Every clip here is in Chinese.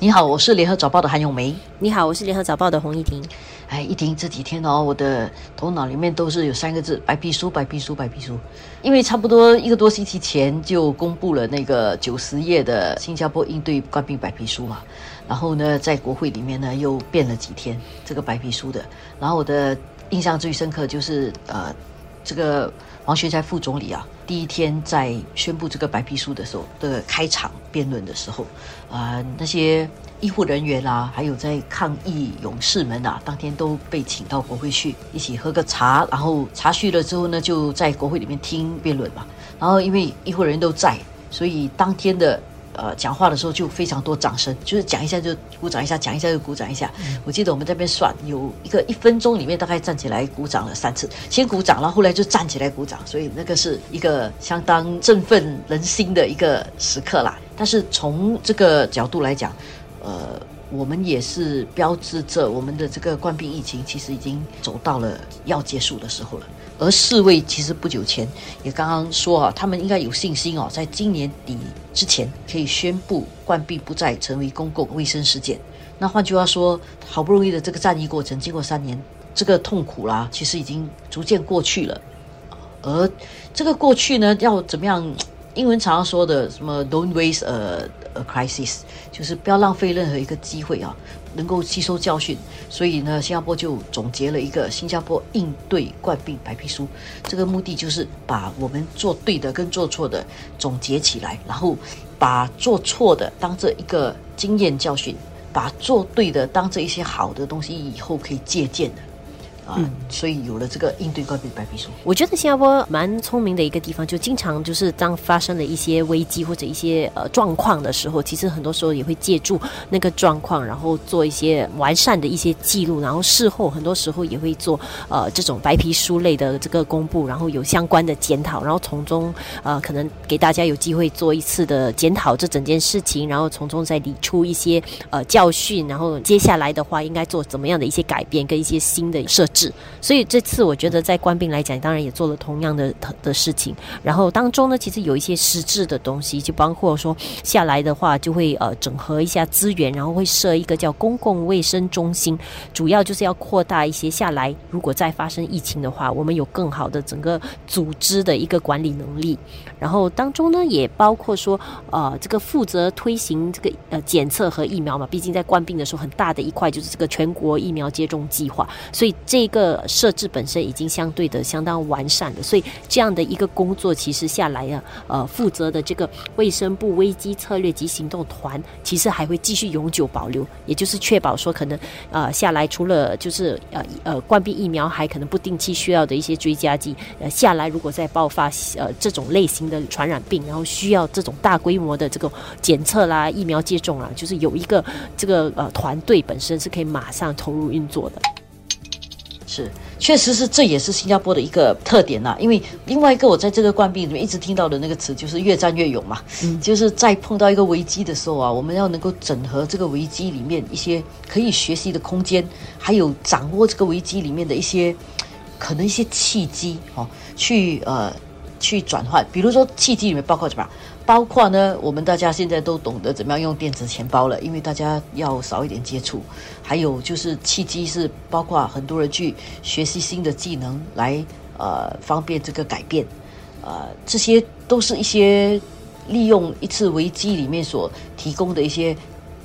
你好，我是联合早报的韩永梅。你好，我是联合早报的洪一婷。哎，一婷这几天哦，我的头脑里面都是有三个字：白皮书，白皮书，白皮书。因为差不多一个多星期前就公布了那个九十页的新加坡应对冠病白皮书嘛，然后呢，在国会里面呢又变了几天这个白皮书的。然后我的印象最深刻就是呃，这个王学才副总理啊。第一天在宣布这个白皮书的时候的开场辩论的时候，啊，那些医护人员啊，还有在抗疫勇士们啊，当天都被请到国会去一起喝个茶，然后茶叙了之后呢，就在国会里面听辩论嘛。然后因为医护人员都在，所以当天的。呃，讲话的时候就非常多掌声，就是讲一下就鼓掌一下，讲一下就鼓掌一下。我记得我们这边算有一个一分钟里面大概站起来鼓掌了三次，先鼓掌，然后后来就站起来鼓掌，所以那个是一个相当振奋人心的一个时刻啦。但是从这个角度来讲，呃。我们也是标志着我们的这个冠病疫情，其实已经走到了要结束的时候了。而世卫其实不久前也刚刚说啊，他们应该有信心哦，在今年底之前可以宣布冠病不再成为公共卫生事件。那换句话说，好不容易的这个战役过程，经过三年，这个痛苦啦，其实已经逐渐过去了。而这个过去呢，要怎么样？英文常常说的什么 "Don't waste a a crisis"，就是不要浪费任何一个机会啊，能够吸收教训。所以呢，新加坡就总结了一个新加坡应对冠病白皮书。这个目的就是把我们做对的跟做错的总结起来，然后把做错的当这一个经验教训，把做对的当这一些好的东西，以后可以借鉴的。嗯，所以有了这个应对关闭白皮书。我觉得新加坡蛮聪明的一个地方，就经常就是当发生了一些危机或者一些呃状况的时候，其实很多时候也会借助那个状况，然后做一些完善的一些记录，然后事后很多时候也会做呃这种白皮书类的这个公布，然后有相关的检讨，然后从中呃可能给大家有机会做一次的检讨这整件事情，然后从中再理出一些呃教训，然后接下来的话应该做怎么样的一些改变跟一些新的设。所以这次我觉得在官兵来讲，当然也做了同样的的事情。然后当中呢，其实有一些实质的东西，就包括说下来的话，就会呃整合一下资源，然后会设一个叫公共卫生中心，主要就是要扩大一些下来。如果再发生疫情的话，我们有更好的整个组织的一个管理能力。然后当中呢，也包括说呃这个负责推行这个呃检测和疫苗嘛，毕竟在官病的时候，很大的一块就是这个全国疫苗接种计划，所以这。一个设置本身已经相对的相当完善了，所以这样的一个工作其实下来啊，呃，负责的这个卫生部危机策略及行动团，其实还会继续永久保留，也就是确保说可能呃下来除了就是呃呃冠病疫苗，还可能不定期需要的一些追加剂，呃下来如果再爆发呃这种类型的传染病，然后需要这种大规模的这个检测啦、疫苗接种啊，就是有一个这个呃团队本身是可以马上投入运作的。是，确实是，这也是新加坡的一个特点呐。因为另外一个，我在这个冠病里面一直听到的那个词，就是越战越勇嘛。嗯，就是在碰到一个危机的时候啊，我们要能够整合这个危机里面一些可以学习的空间，还有掌握这个危机里面的一些可能一些契机哦，去呃去转换。比如说契机里面包括什么？包括呢，我们大家现在都懂得怎么样用电子钱包了，因为大家要少一点接触。还有就是契机是包括很多人去学习新的技能来呃方便这个改变，呃这些都是一些利用一次危机里面所提供的一些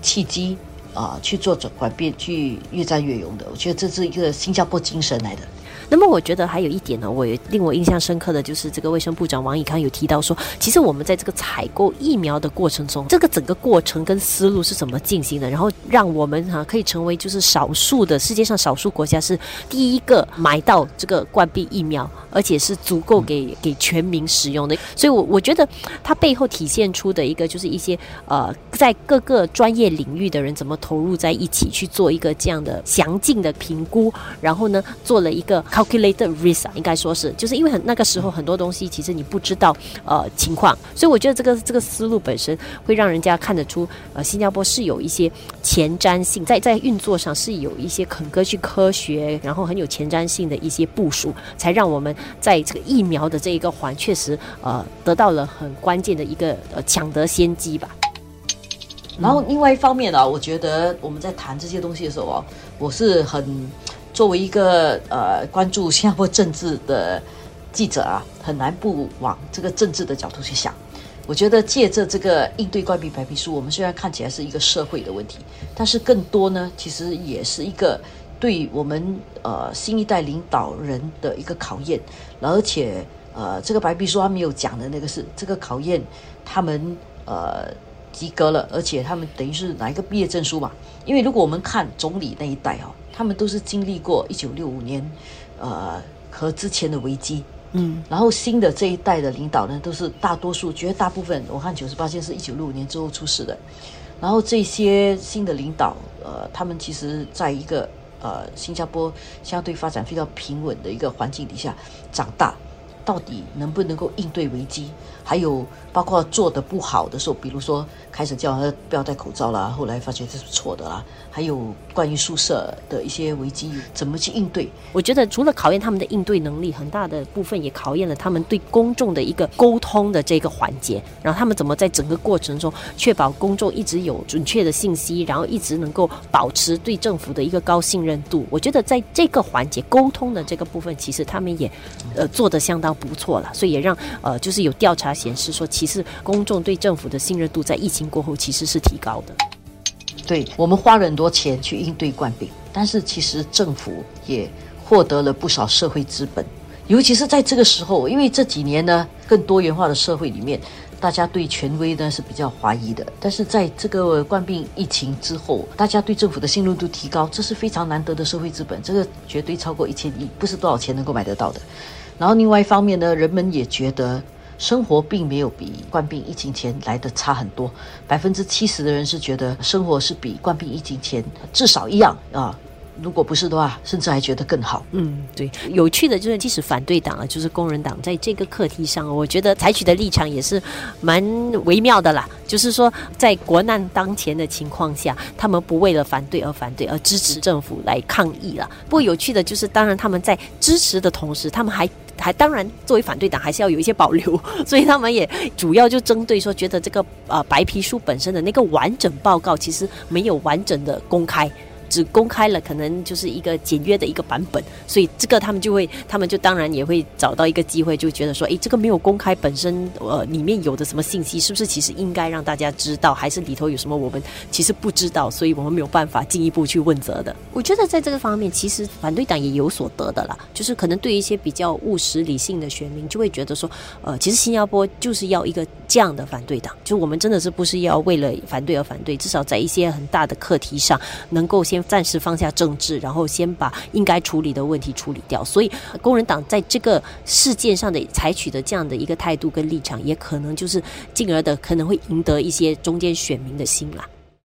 契机啊去做转变，去越战越勇的。我觉得这是一个新加坡精神来的。那么我觉得还有一点呢，我令我印象深刻的就是这个卫生部长王以康有提到说，其实我们在这个采购疫苗的过程中，这个整个过程跟思路是怎么进行的，然后让我们哈可以成为就是少数的世界上少数国家是第一个买到这个冠病疫苗，而且是足够给给全民使用的。所以，我我觉得它背后体现出的一个就是一些呃，在各个专业领域的人怎么投入在一起去做一个这样的详尽的评估，然后呢，做了一个。Calculated risk 应该说是，就是因为很那个时候很多东西其实你不知道呃情况，所以我觉得这个这个思路本身会让人家看得出，呃，新加坡是有一些前瞻性，在在运作上是有一些很科去科学，然后很有前瞻性的一些部署，才让我们在这个疫苗的这一个环确实呃得到了很关键的一个呃抢得先机吧。然后另外一方面呢，我觉得我们在谈这些东西的时候啊，我是很作为一个呃关注新加坡政治的记者啊，很难不往这个政治的角度去想。我觉得借着这个应对关闭白皮书，我们虽然看起来是一个社会的问题，但是更多呢，其实也是一个对我们呃新一代领导人的一个考验。而且呃，这个白皮书他没有讲的那个是这个考验，他们呃及格了，而且他们等于是拿一个毕业证书嘛。因为如果我们看总理那一代哦，他们都是经历过一九六五年呃和之前的危机。嗯，然后新的这一代的领导呢，都是大多数绝大部分，我看九十八线是一九六五年之后出世的。然后这些新的领导，呃，他们其实在一个呃新加坡相对发展非常平稳的一个环境底下长大，到底能不能够应对危机？还有包括做的不好的时候，比如说开始叫他不要戴口罩啦，后来发觉这是错的啦。还有关于宿舍的一些危机，怎么去应对？我觉得除了考验他们的应对能力，很大的部分也考验了他们对公众的一个沟通的这个环节。然后他们怎么在整个过程中确保公众一直有准确的信息，然后一直能够保持对政府的一个高信任度？我觉得在这个环节沟通的这个部分，其实他们也呃做得相当不错了。所以也让呃就是有调查显示说，其实公众对政府的信任度在疫情过后其实是提高的。对我们花了很多钱去应对冠病，但是其实政府也获得了不少社会资本，尤其是在这个时候，因为这几年呢，更多元化的社会里面，大家对权威呢是比较怀疑的。但是在这个冠病疫情之后，大家对政府的信任度提高，这是非常难得的社会资本，这个绝对超过一千亿，不是多少钱能够买得到的。然后另外一方面呢，人们也觉得。生活并没有比冠病疫情前来的差很多，百分之七十的人是觉得生活是比冠病疫情前至少一样啊。如果不是的话，甚至还觉得更好。嗯，对。有趣的就是，即使反对党啊，就是工人党，在这个课题上，我觉得采取的立场也是蛮微妙的啦。就是说，在国难当前的情况下，他们不为了反对而反对，而支持政府来抗议了。不过有趣的就是，当然他们在支持的同时，他们还。还当然，作为反对党还是要有一些保留，所以他们也主要就针对说，觉得这个呃白皮书本身的那个完整报告其实没有完整的公开。只公开了可能就是一个简约的一个版本，所以这个他们就会，他们就当然也会找到一个机会，就觉得说，哎，这个没有公开本身，呃，里面有的什么信息，是不是其实应该让大家知道，还是里头有什么我们其实不知道，所以我们没有办法进一步去问责的。我觉得在这个方面，其实反对党也有所得的啦，就是可能对一些比较务实理性的选民，就会觉得说，呃，其实新加坡就是要一个这样的反对党，就我们真的是不是要为了反对而反对，至少在一些很大的课题上，能够先。暂时放下政治，然后先把应该处理的问题处理掉。所以，工人党在这个事件上的采取的这样的一个态度跟立场，也可能就是进而的可能会赢得一些中间选民的心啦。